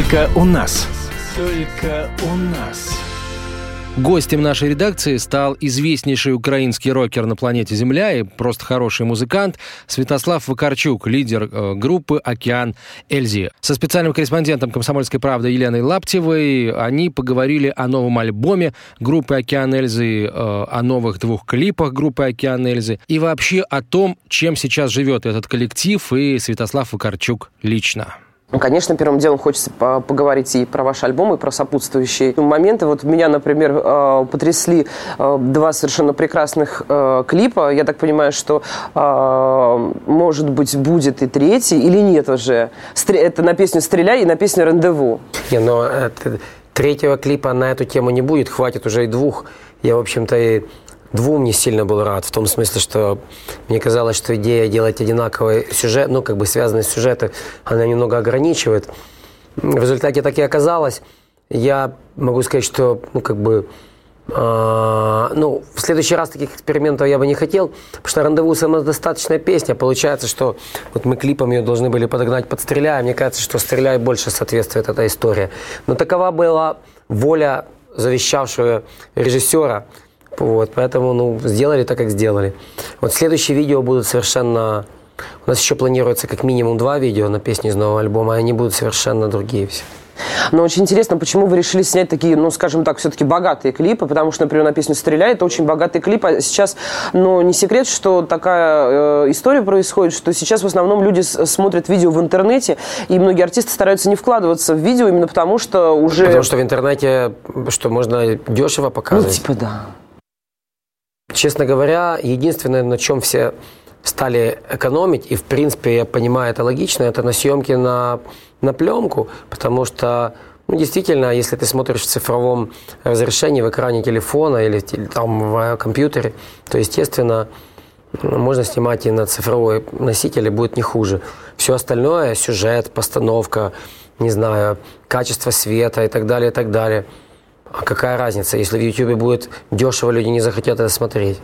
Только у нас. Только у нас. Гостем нашей редакции стал известнейший украинский рокер на планете Земля и просто хороший музыкант Святослав Вакарчук, лидер э, группы «Океан Эльзи». Со специальным корреспондентом «Комсомольской правды» Еленой Лаптевой они поговорили о новом альбоме группы «Океан Эльзы», э, о новых двух клипах группы «Океан Эльзы» и вообще о том, чем сейчас живет этот коллектив и Святослав Вакарчук лично. Ну, конечно, первым делом хочется поговорить и про ваш альбом, и про сопутствующие моменты. Вот меня, например, э, потрясли э, два совершенно прекрасных э, клипа. Я так понимаю, что, может быть, будет и третий, или нет уже. Это на песню «Стреляй» и на песню «Рандеву». Не, но это, третьего клипа на эту тему не будет, хватит уже и двух. Я, в общем-то, и двум не сильно был рад, в том смысле, что мне казалось, что идея делать одинаковый сюжет, ну, как бы связанные сюжеты, она немного ограничивает. В результате так и оказалось. Я могу сказать, что, ну, как бы, э, ну, в следующий раз таких экспериментов я бы не хотел, потому что «Рандеву» самодостаточная песня. Получается, что вот мы клипом ее должны были подогнать под «Стреляй». Мне кажется, что «Стреляй» больше соответствует этой истории. Но такова была воля завещавшего режиссера – вот, поэтому, ну, сделали так, как сделали. Вот следующие видео будут совершенно... У нас еще планируется как минимум два видео на песни из нового альбома, и они будут совершенно другие все. Но очень интересно, почему вы решили снять такие, ну, скажем так, все-таки богатые клипы, потому что, например, на песню «Стреляй» это очень богатый клип, а сейчас, ну, не секрет, что такая э, история происходит, что сейчас в основном люди смотрят видео в интернете, и многие артисты стараются не вкладываться в видео именно потому, что уже... Потому что в интернете, что можно дешево показывать. Ну, типа, да. Честно говоря, единственное, на чем все стали экономить, и в принципе я понимаю, это логично, это на съемке на, на пленку, потому что ну, действительно, если ты смотришь в цифровом разрешении в экране телефона или там в компьютере, то, естественно, можно снимать и на цифровой носителе, будет не хуже. Все остальное, сюжет, постановка, не знаю, качество света и так далее, и так далее – а какая разница, если в YouTube будет дешево, люди не захотят это смотреть?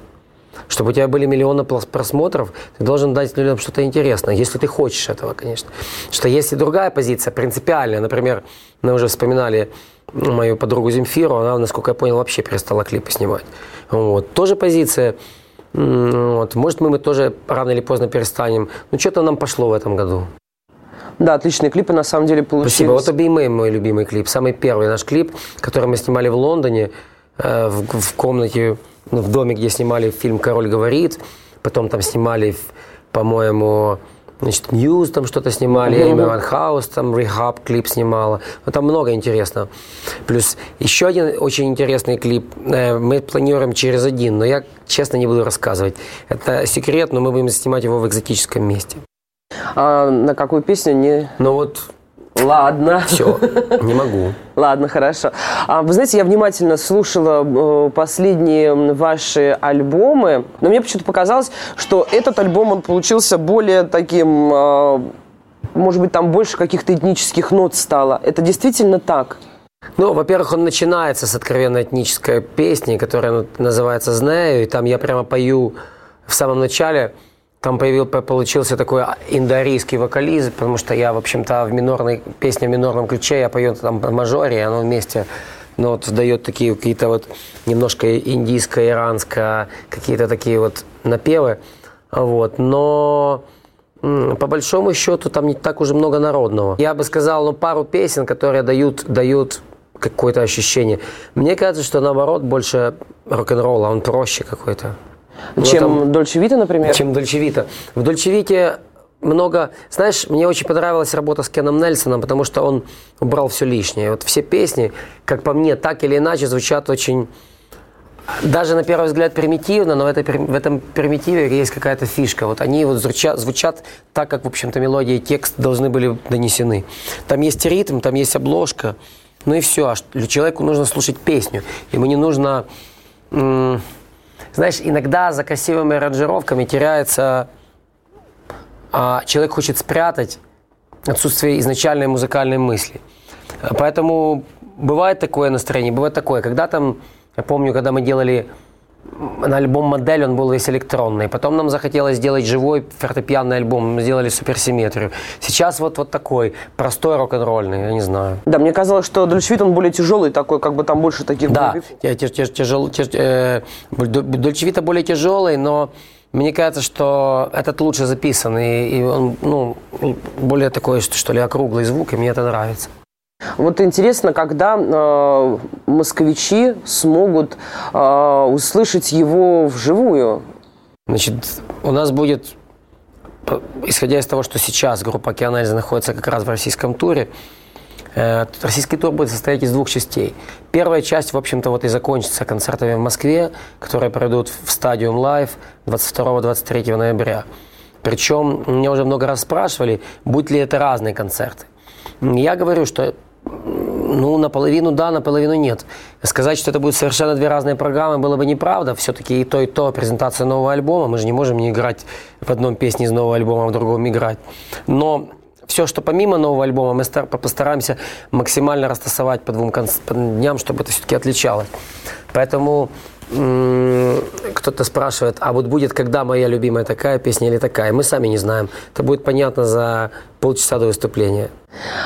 Чтобы у тебя были миллионы просмотров, ты должен дать людям что-то интересное, если ты хочешь этого, конечно. Что есть и другая позиция, принципиальная. Например, мы уже вспоминали мою подругу Земфиру, она, насколько я понял, вообще перестала клипы снимать. Вот. Тоже позиция. Вот. Может, мы, мы тоже рано или поздно перестанем. Но что-то нам пошло в этом году. Да, отличные клипы на самом деле получились. Спасибо. Вот «Обеймэй» мой любимый клип. Самый первый наш клип, который мы снимали в Лондоне, э, в, в комнате, ну, в доме, где снимали фильм «Король говорит». Потом там снимали, по-моему, значит, Ньюз там что-то снимали, Эми Ван Хаус там Рехаб клип снимала. Ну, там много интересного. Плюс еще один очень интересный клип э, мы планируем через один, но я, честно, не буду рассказывать. Это секрет, но мы будем снимать его в экзотическом месте. А на какую песню не... Ну вот Ладно. Все, не могу. Ладно, хорошо. А, вы знаете, я внимательно слушала э, последние ваши альбомы, но мне почему-то показалось, что этот альбом, он получился более таким, э, может быть, там больше каких-то этнических нот стало. Это действительно так? Ну, во-первых, он начинается с откровенно этнической песни, которая называется «Знаю», и там я прямо пою в самом начале – там появил, получился такой индоарийский вокалист, потому что я, в общем-то, в минорной песне в минорном ключе, я пою там в мажоре, оно вместе но вот дает такие какие-то вот немножко индийско-иранско, какие-то такие вот напевы. Вот. Но по большому счету там не так уже много народного. Я бы сказал, ну, пару песен, которые дают, дают какое-то ощущение. Мне кажется, что наоборот больше рок-н-ролла, он проще какой-то. Чем этом, Дольче Вита, например? Чем Дольче Вита. В Дольче Вите много... Знаешь, мне очень понравилась работа с Кеном Нельсоном, потому что он убрал все лишнее. Вот все песни, как по мне, так или иначе звучат очень... Даже на первый взгляд примитивно, но в, этой, в этом примитиве есть какая-то фишка. Вот они вот звучат, звучат так, как, в общем-то, мелодия и текст должны были донесены. Там есть ритм, там есть обложка, ну и все. А человеку нужно слушать песню. Ему не нужно знаешь, иногда за красивыми аранжировками теряется... А, человек хочет спрятать отсутствие изначальной музыкальной мысли. Поэтому бывает такое настроение, бывает такое. Когда там, я помню, когда мы делали на альбом «Модель» он был весь электронный. Потом нам захотелось сделать живой фортепианный альбом. Мы сделали суперсимметрию. Сейчас вот, вот такой, простой рок-н-ролльный, я не знаю. Да, мне казалось, что Дольчевит, он более тяжелый такой, как бы там больше таких... Да, тяжел, тяж, э, Дольчевита более тяжелый, но мне кажется, что этот лучше записан, и, и он ну, более такой, что, что ли, округлый звук, и мне это нравится. Вот интересно, когда э, москвичи смогут э, услышать его вживую? Значит, у нас будет, исходя из того, что сейчас группа «Океан Ельзи» находится как раз в российском туре, э, российский тур будет состоять из двух частей. Первая часть, в общем-то, вот и закончится концертами в Москве, которые пройдут в Stadium Live 22-23 ноября. Причем меня уже много раз спрашивали, будут ли это разные концерты. Я говорю, что ну, наполовину да, наполовину нет. Сказать, что это будут совершенно две разные программы, было бы неправда. Все-таки и то, и то презентация нового альбома. Мы же не можем не играть в одном песне из нового альбома, а в другом играть. Но все, что помимо нового альбома, мы постараемся максимально растасовать по двум дням, чтобы это все-таки отличалось. Поэтому кто-то спрашивает, а вот будет когда моя любимая такая песня или такая? Мы сами не знаем. Это будет понятно за полчаса до выступления.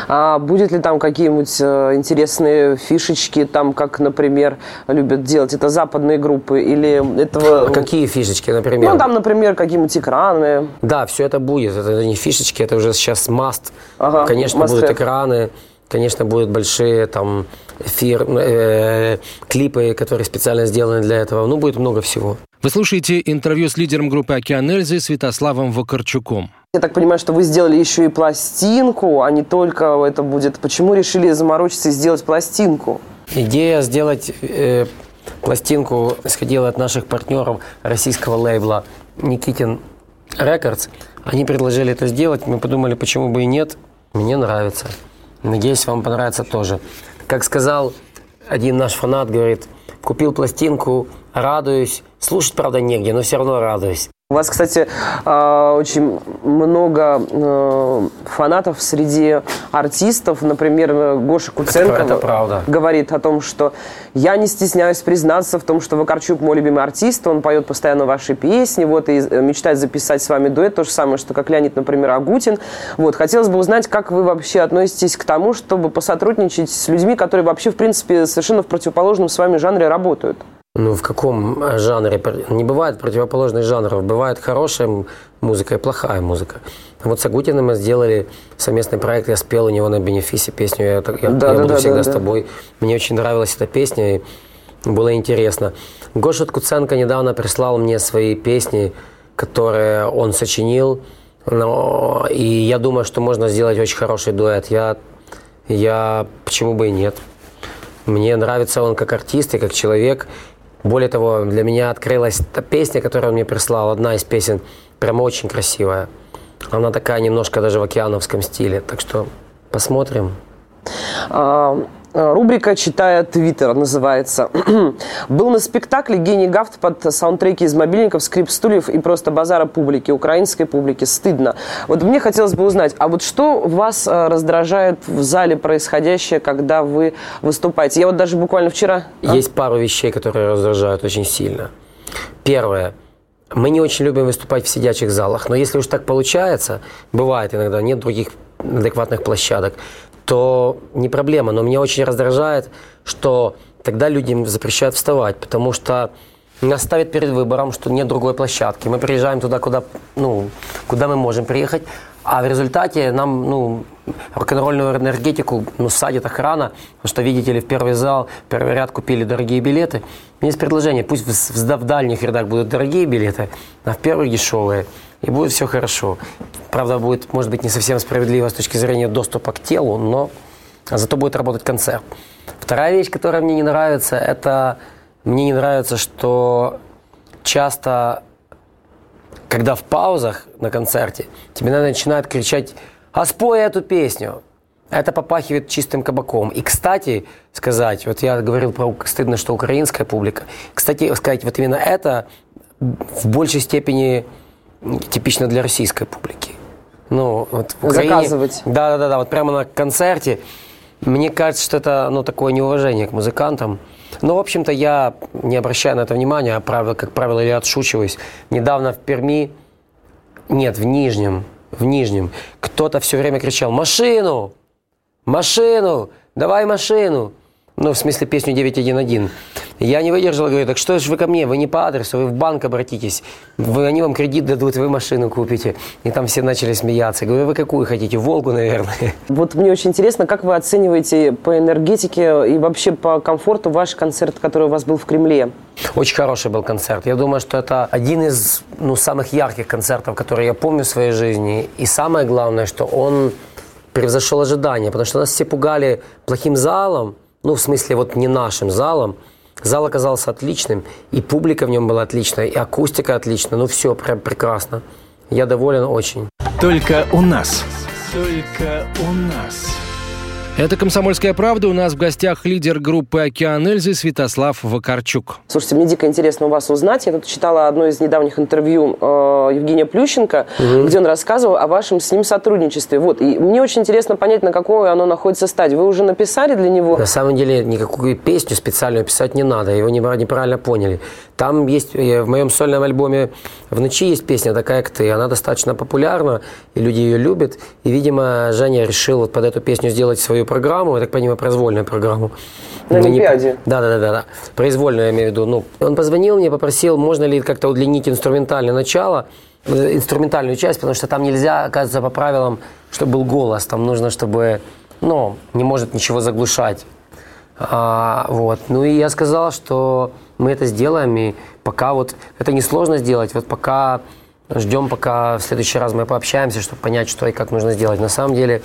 А будет ли там какие-нибудь э, интересные фишечки, там, как, например, любят делать это западные группы, или этого... А какие фишечки, например? Ну, там, например, какие-нибудь экраны. Да, все это будет. Это не фишечки, это уже сейчас маст. Ага, Конечно, будут экраны, конечно, будут большие там эфир, э, клипы, которые специально сделаны для этого. Ну, будет много всего. Вы слушаете интервью с лидером группы «Океан Эльзы» Святославом Вакарчуком. Я так понимаю, что вы сделали еще и пластинку, а не только это будет. Почему решили заморочиться и сделать пластинку? Идея сделать э, пластинку исходила от наших партнеров российского лейбла Никитин Рекордс. Они предложили это сделать, мы подумали, почему бы и нет. Мне нравится. Надеюсь, вам понравится тоже. Как сказал один наш фанат, говорит, купил пластинку, радуюсь. Слушать, правда, негде, но все равно радуюсь. У вас, кстати, а, очень много э, фанатов среди артистов. Например, Гоша Куценко это, это правда. говорит о том, что я не стесняюсь признаться в том, что Вакарчук мой любимый артист, он поет постоянно ваши песни, вот, и э, мечтает записать с вами дуэт, то же самое, что как Леонид, например, Агутин. Вот, хотелось бы узнать, как вы вообще относитесь к тому, чтобы посотрудничать с людьми, которые вообще, в принципе, совершенно в противоположном с вами жанре работают. Ну, в каком э, жанре? Не бывает противоположных жанров. Бывает хорошая музыка и плохая музыка. Вот с Агутиным мы сделали совместный проект. Я спел у него на бенефисе песню «Я, я, да, я да, буду да, всегда да, с тобой». Мне очень нравилась эта песня, и было интересно. Гоша Куценко недавно прислал мне свои песни, которые он сочинил. Но, и я думаю, что можно сделать очень хороший дуэт. Я, я почему бы и нет. Мне нравится он как артист и как человек. Более того, для меня открылась та песня, которую он мне прислал, одна из песен, прямо очень красивая. Она такая немножко даже в океановском стиле, так что посмотрим. Рубрика «Читая Твиттер» называется. Был на спектакле «Гений Гафт» под саундтреки из мобильников, скрип стульев и просто базара публики, украинской публики. Стыдно. Вот мне хотелось бы узнать, а вот что вас э, раздражает в зале происходящее, когда вы выступаете? Я вот даже буквально вчера... А? Есть пару вещей, которые раздражают очень сильно. Первое. Мы не очень любим выступать в сидячих залах, но если уж так получается, бывает иногда, нет других адекватных площадок, то не проблема. Но меня очень раздражает, что тогда людям запрещают вставать, потому что нас ставят перед выбором, что нет другой площадки. Мы приезжаем туда, куда, ну, куда мы можем приехать, а в результате нам ну, рок-н-ролльную энергетику ну, садит охрана, потому что, видите ли, в первый зал, в первый ряд купили дорогие билеты. Есть предложение, пусть в, в, в дальних рядах будут дорогие билеты, а в первых дешевые и будет все хорошо. Правда, будет, может быть, не совсем справедливо с точки зрения доступа к телу, но зато будет работать концерт. Вторая вещь, которая мне не нравится, это мне не нравится, что часто, когда в паузах на концерте, тебе начинают кричать «А спой эту песню!» Это попахивает чистым кабаком. И, кстати, сказать, вот я говорил про стыдно, что украинская публика. Кстати, сказать, вот именно это в большей степени типично для российской публики. Ну, вот в Украине, Заказывать. Да, да, да. Вот прямо на концерте Мне кажется, что это ну, такое неуважение к музыкантам. Но, в общем-то, я не обращаю на это внимания, а, правило, как правило, я отшучиваюсь. Недавно в Перми, нет, в Нижнем, в Нижнем, кто-то все время кричал «Машину! Машину! Давай машину!» Ну, в смысле, песню 911. Я не выдержал, говорю, так что же вы ко мне? Вы не по адресу, вы в банк обратитесь. Вы, они вам кредит дадут, вы машину купите. И там все начали смеяться. Говорю, вы какую хотите? Волгу, наверное. Вот мне очень интересно, как вы оцениваете по энергетике и вообще по комфорту ваш концерт, который у вас был в Кремле? Очень хороший был концерт. Я думаю, что это один из ну, самых ярких концертов, которые я помню в своей жизни. И самое главное, что он превзошел ожидания, потому что нас все пугали плохим залом, ну, в смысле, вот не нашим залом. Зал оказался отличным, и публика в нем была отличная, и акустика отличная. Ну, все прям прекрасно. Я доволен очень. Только у нас. Только у нас. Это «Комсомольская правда». У нас в гостях лидер группы «Океан Эльзы» Святослав Вакарчук. Слушайте, мне дико интересно у вас узнать. Я тут читала одно из недавних интервью э, Евгения Плющенко, угу. где он рассказывал о вашем с ним сотрудничестве. Вот, и мне очень интересно понять, на какой оно находится стадии. Вы уже написали для него? На самом деле, никакую песню специальную писать не надо. Его неправильно поняли. Там есть, э, в моем сольном альбоме «В ночи» есть песня такая, как ты. Она достаточно популярна, и люди ее любят. И, видимо, Женя решил вот под эту песню сделать свою программу, я так понимаю, произвольную программу. На Олимпиаде? Да, да, да, да. Произвольную, я имею в виду. Ну, он позвонил мне, попросил, можно ли как-то удлинить инструментальное начало, инструментальную часть, потому что там нельзя, оказывается, по правилам, чтобы был голос. Там нужно, чтобы, ну, не может ничего заглушать. А, вот. Ну и я сказал, что мы это сделаем, и пока вот это несложно сделать, вот пока ждем, пока в следующий раз мы пообщаемся, чтобы понять, что и как нужно сделать. На самом деле,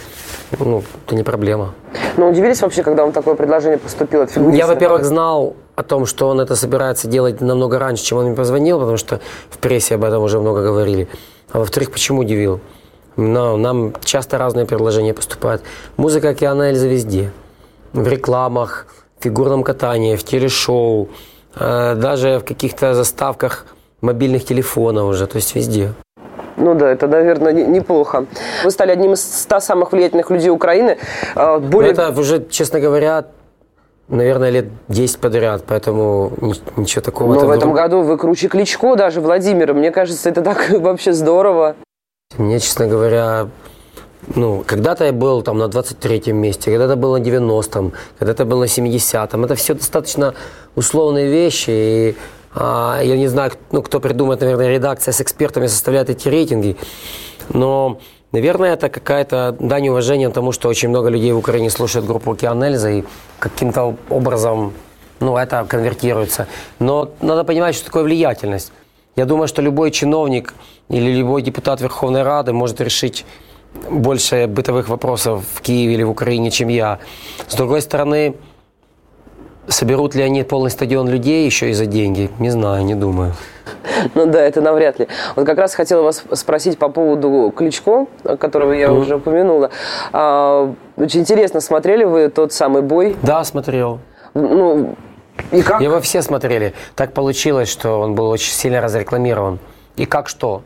ну, это не проблема. Но удивились вообще, когда вам такое предложение поступило Я, во-первых, знал о том, что он это собирается делать намного раньше, чем он мне позвонил, потому что в прессе об этом уже много говорили. А во-вторых, почему удивил? Но нам часто разные предложения поступают. Музыка Океана Эльза везде. В рекламах, в фигурном катании, в телешоу, Э, даже в каких-то заставках мобильных телефонов уже, то есть везде. Ну да, это, наверное, неплохо. Вы стали одним из ста самых влиятельных людей Украины. Э, более... Ну, это уже, честно говоря, наверное, лет 10 подряд, поэтому ничего такого. Но в этом вдруг... году вы круче Кличко, даже Владимира. Мне кажется, это так вообще здорово. Мне, честно говоря, ну, когда-то я был там на 23-м месте, когда-то был на 90-м, когда-то был на 70-м. Это все достаточно условные вещи. И а, я не знаю, ну, кто придумает, наверное, редакция с экспертами составляет эти рейтинги. Но, наверное, это какая-то дань уважения тому, что очень много людей в Украине слушают группу «Океан Эльза» и каким-то образом ну, это конвертируется. Но надо понимать, что такое влиятельность. Я думаю, что любой чиновник или любой депутат Верховной Рады может решить больше бытовых вопросов в Киеве или в Украине, чем я. С другой стороны, соберут ли они полный стадион людей еще и за деньги? Не знаю, не думаю. Ну да, это навряд ли. Вот как раз хотела вас спросить по поводу Кличко, которого я mm. уже упомянула. А, очень интересно, смотрели вы тот самый бой? Да, смотрел. Ну, и как? Его все смотрели. Так получилось, что он был очень сильно разрекламирован. И как что?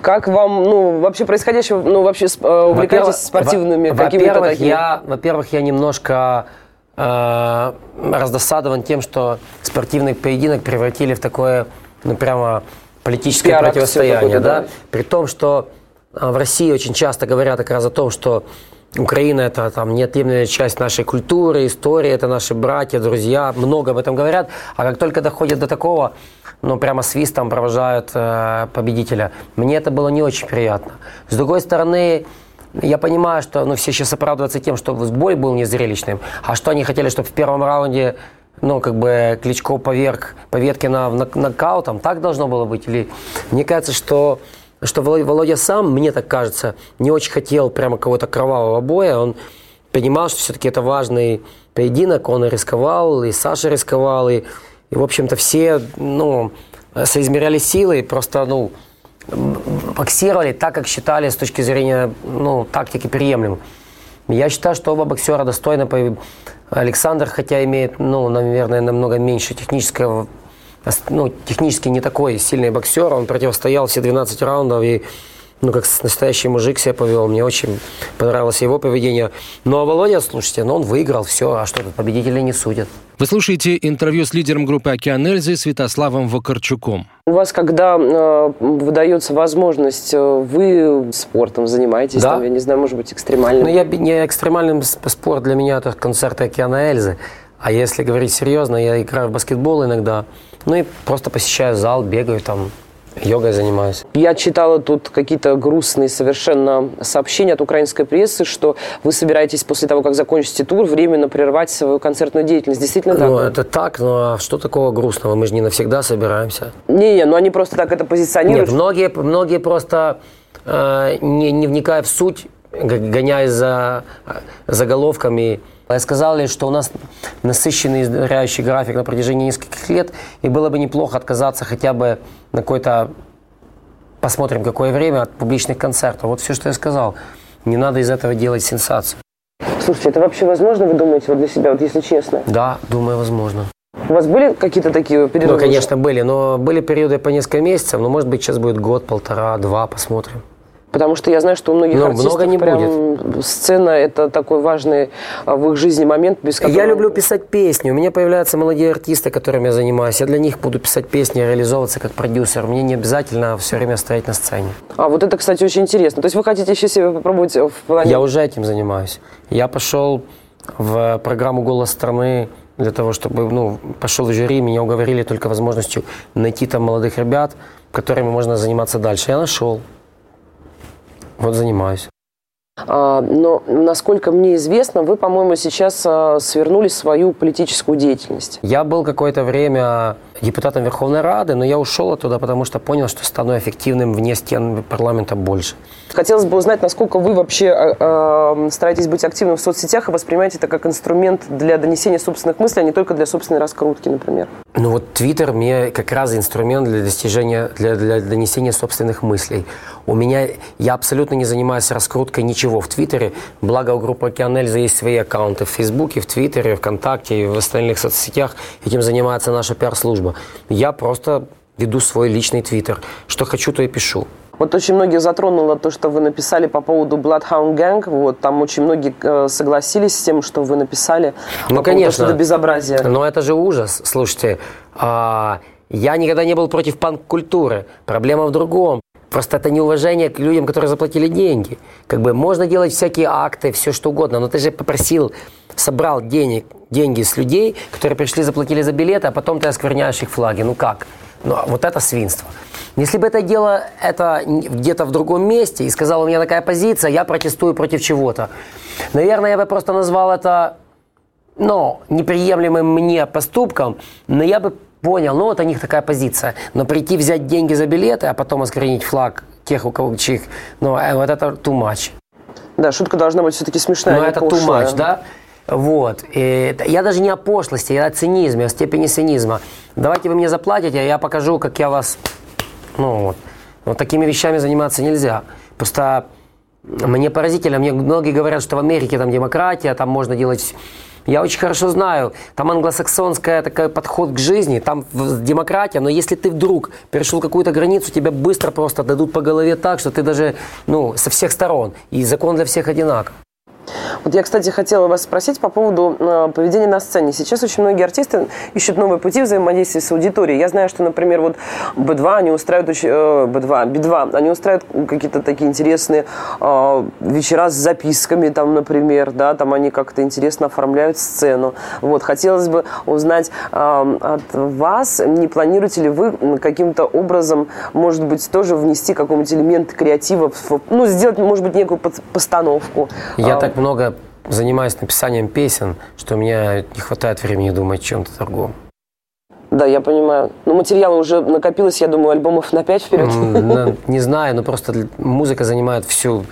Как вам, ну, вообще происходящее, ну, вообще э, увлекаетесь спортивными во- какими-то такими? Я, во-первых, я немножко э, раздосадован тем, что спортивный поединок превратили в такое, ну, прямо политическое Пиар противостояние, да? да? При том, что э, в России очень часто говорят как раз о том, что Украина – это там, неотъемлемая часть нашей культуры, истории, это наши братья, друзья, много об этом говорят. А как только доходит до такого, ну, прямо свистом провожают э, победителя. Мне это было не очень приятно. С другой стороны, я понимаю, что ну, все сейчас оправдываются тем, что бой был незрелищным, а что они хотели, чтобы в первом раунде ну, как бы Кличко поверг Поветкина в нокаутом, так должно было быть? Или мне кажется, что что Володя сам, мне так кажется, не очень хотел прямо какого-то кровавого боя. Он понимал, что все-таки это важный поединок, он и рисковал, и Саша рисковал, и и, в общем-то, все, ну, соизмеряли силы, просто, ну, боксировали так, как считали с точки зрения, ну, тактики приемлемым. Я считаю, что оба боксера достойны. Александр, хотя имеет, ну, наверное, намного меньше технического, ну, технически не такой сильный боксер, он противостоял все 12 раундов и ну, как настоящий мужик себя повел. Мне очень понравилось его поведение. Ну, а Володя, слушайте, ну, он выиграл, все. А что, победителей не судят. Вы слушаете интервью с лидером группы «Океан Эльзы» Святославом Вакарчуком. У вас, когда э, выдается возможность, э, вы спортом занимаетесь, да. там, я не знаю, может быть, экстремальным? Ну, я не экстремальным спорт для меня это концерты «Океана Эльзы». А если говорить серьезно, я играю в баскетбол иногда, ну и просто посещаю зал, бегаю там, Йогой занимаюсь. Я читала тут какие-то грустные совершенно сообщения от украинской прессы, что вы собираетесь после того, как закончите тур, временно прервать свою концертную деятельность. Действительно так? Ну, это так, но что такого грустного? Мы же не навсегда собираемся. Не-не, но они просто так это позиционируют. Нет, многие, многие просто, э, не, не вникая в суть, гоняясь за заголовками, я сказал лишь, что у нас насыщенный издыряющий график на протяжении нескольких лет, и было бы неплохо отказаться хотя бы на какой-то, посмотрим, какое время от публичных концертов. Вот все, что я сказал. Не надо из этого делать сенсацию. Слушайте, это вообще возможно, вы думаете, вот для себя, вот если честно? Да, думаю, возможно. У вас были какие-то такие периоды? Ну, конечно, были, но были периоды по несколько месяцев, но, может быть, сейчас будет год, полтора, два, посмотрим. Потому что я знаю, что у многих Но артистов много не прям будет. сцена это такой важный а, в их жизни момент, без которого... Я люблю писать песни. У меня появляются молодые артисты, которыми я занимаюсь. Я для них буду писать песни, реализовываться как продюсер. Мне не обязательно все время стоять на сцене. А вот это, кстати, очень интересно. То есть вы хотите еще себя попробовать в плане... Я уже этим занимаюсь. Я пошел в программу «Голос страны» для того, чтобы, ну, пошел в жюри, меня уговорили только возможностью найти там молодых ребят, которыми можно заниматься дальше. Я нашел. Вот занимаюсь. А, но, насколько мне известно, вы, по-моему, сейчас а, свернули свою политическую деятельность. Я был какое-то время депутатом Верховной Рады, но я ушел оттуда, потому что понял, что стану эффективным вне стен парламента больше. Хотелось бы узнать, насколько вы вообще э, стараетесь быть активным в соцсетях и воспринимаете это как инструмент для донесения собственных мыслей, а не только для собственной раскрутки, например. Ну вот Твиттер мне как раз инструмент для достижения, для, для донесения собственных мыслей. У меня, я абсолютно не занимаюсь раскруткой ничего в Твиттере, благо у группы Океан Эльза есть свои аккаунты в Фейсбуке, в Твиттере, ВКонтакте и в остальных соцсетях. Этим занимается наша пиар-служба. Я просто веду свой личный Твиттер. Что хочу, то и пишу. Вот очень многих затронуло то, что вы написали по поводу Bloodhound Gang. Вот там очень многие э, согласились с тем, что вы написали. Ну, по конечно. Это безобразие. Но это же ужас. Слушайте, а, я никогда не был против панк-культуры. Проблема в другом. Просто это неуважение к людям, которые заплатили деньги. Как бы можно делать всякие акты, все что угодно, но ты же попросил, собрал денег, деньги с людей, которые пришли, заплатили за билеты, а потом ты оскверняешь их флаги. Ну как? Ну, вот это свинство. Если бы это дело это где-то в другом месте и сказал, у меня такая позиция, я протестую против чего-то. Наверное, я бы просто назвал это, ну, неприемлемым мне поступком, но я бы понял, ну, вот у них такая позиция. Но прийти взять деньги за билеты, а потом осквернить флаг тех, у кого чих, ну, э, вот это too much. Да, шутка должна быть все-таки смешная. Ну, это too much, да? Вот. И я даже не о пошлости, я о цинизме, о степени цинизма. Давайте вы мне заплатите, а я покажу, как я вас ну, вот. вот такими вещами заниматься нельзя. Просто мне поразительно, мне многие говорят, что в Америке там демократия, там можно делать... Я очень хорошо знаю, там англосаксонская такой подход к жизни, там демократия, но если ты вдруг перешел какую-то границу, тебя быстро просто дадут по голове так, что ты даже, ну, со всех сторон, и закон для всех одинаков. Вот я, кстати, хотела вас спросить по поводу э, поведения на сцене. Сейчас очень многие артисты ищут новые пути взаимодействия с аудиторией. Я знаю, что, например, вот B2, они устраивают очень, э, B2, B2, они устраивают какие-то такие интересные э, вечера с записками, там, например, да, там они как-то интересно оформляют сцену. Вот, хотелось бы узнать от вас, не планируете ли вы каким-то образом, может быть, тоже внести какой-нибудь элемент креатива, ну, сделать, может быть, некую постановку? Я а, так много занимаюсь написанием песен, что у меня не хватает времени думать о чем-то другом. Да, я понимаю. Но материала уже накопилось, я думаю, альбомов на пять вперед. Не знаю, но просто музыка занимает всю...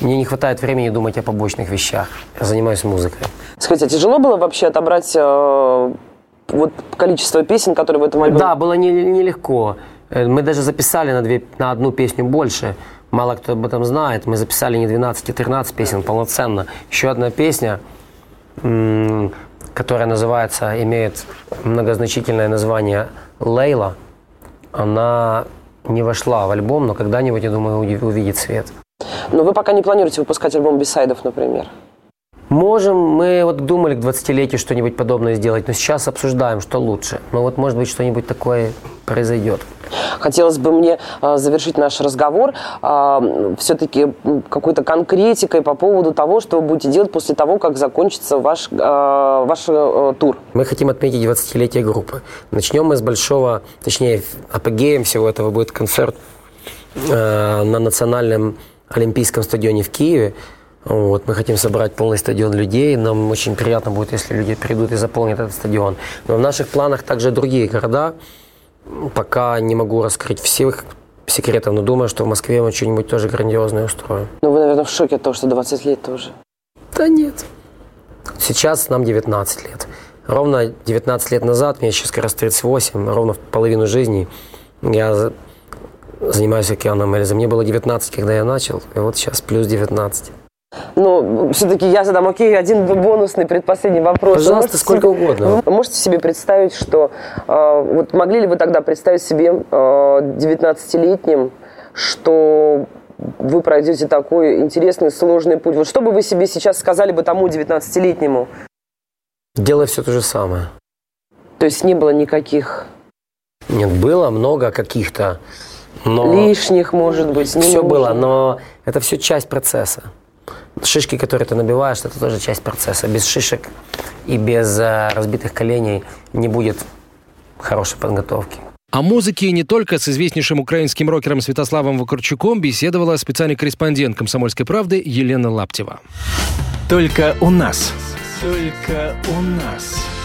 Мне не хватает времени думать о побочных вещах. Я занимаюсь музыкой. Скажите, а тяжело было вообще отобрать э, вот количество песен, которые в этом альбоме? Да, было нелегко. Не, не э, Мы даже записали на, две, на одну песню больше. Мало кто об этом знает. Мы записали не 12, а 13 песен полноценно. Еще одна песня, которая называется, имеет многозначительное название «Лейла». Она не вошла в альбом, но когда-нибудь, я думаю, увидит свет. Но вы пока не планируете выпускать альбом бисайдов, например? Можем, мы вот думали к 20-летию что-нибудь подобное сделать, но сейчас обсуждаем, что лучше. Но вот может быть что-нибудь такое произойдет. Хотелось бы мне э, завершить наш разговор э, все-таки какой-то конкретикой по поводу того, что вы будете делать после того, как закончится ваш, э, ваш э, тур. Мы хотим отметить 20-летие группы. Начнем мы с большого, точнее, апогеем всего этого будет концерт на национальном олимпийском стадионе в Киеве. Вот, мы хотим собрать полный стадион людей. Нам очень приятно будет, если люди придут и заполнят этот стадион. Но в наших планах также другие города. Пока не могу раскрыть всех секретов, но думаю, что в Москве мы что-нибудь тоже грандиозное устроим. Ну, вы, наверное, в шоке от того, что 20 лет тоже. Да нет. Сейчас нам 19 лет. Ровно 19 лет назад, мне сейчас как раз 38, ровно в половину жизни, я занимаюсь океаном Эльзы. Мне было 19, когда я начал, и вот сейчас плюс 19. Ну, все-таки я задам, окей, один бонусный предпоследний вопрос. Пожалуйста, сколько себе, угодно. Вы можете себе представить, что... Э, вот могли ли вы тогда представить себе э, 19-летним, что вы пройдете такой интересный, сложный путь? Вот что бы вы себе сейчас сказали бы тому 19-летнему? Делай все то же самое. То есть не было никаких... Нет, было много каких-то... Но... Лишних, может быть. Все было, но это все часть процесса. Шишки, которые ты набиваешь, это тоже часть процесса. Без шишек и без э, разбитых коленей не будет хорошей подготовки. О музыке не только с известнейшим украинским рокером Святославом Вакарчуком беседовала специальный корреспондент «Комсомольской правды» Елена Лаптева. Только у нас. Только у нас.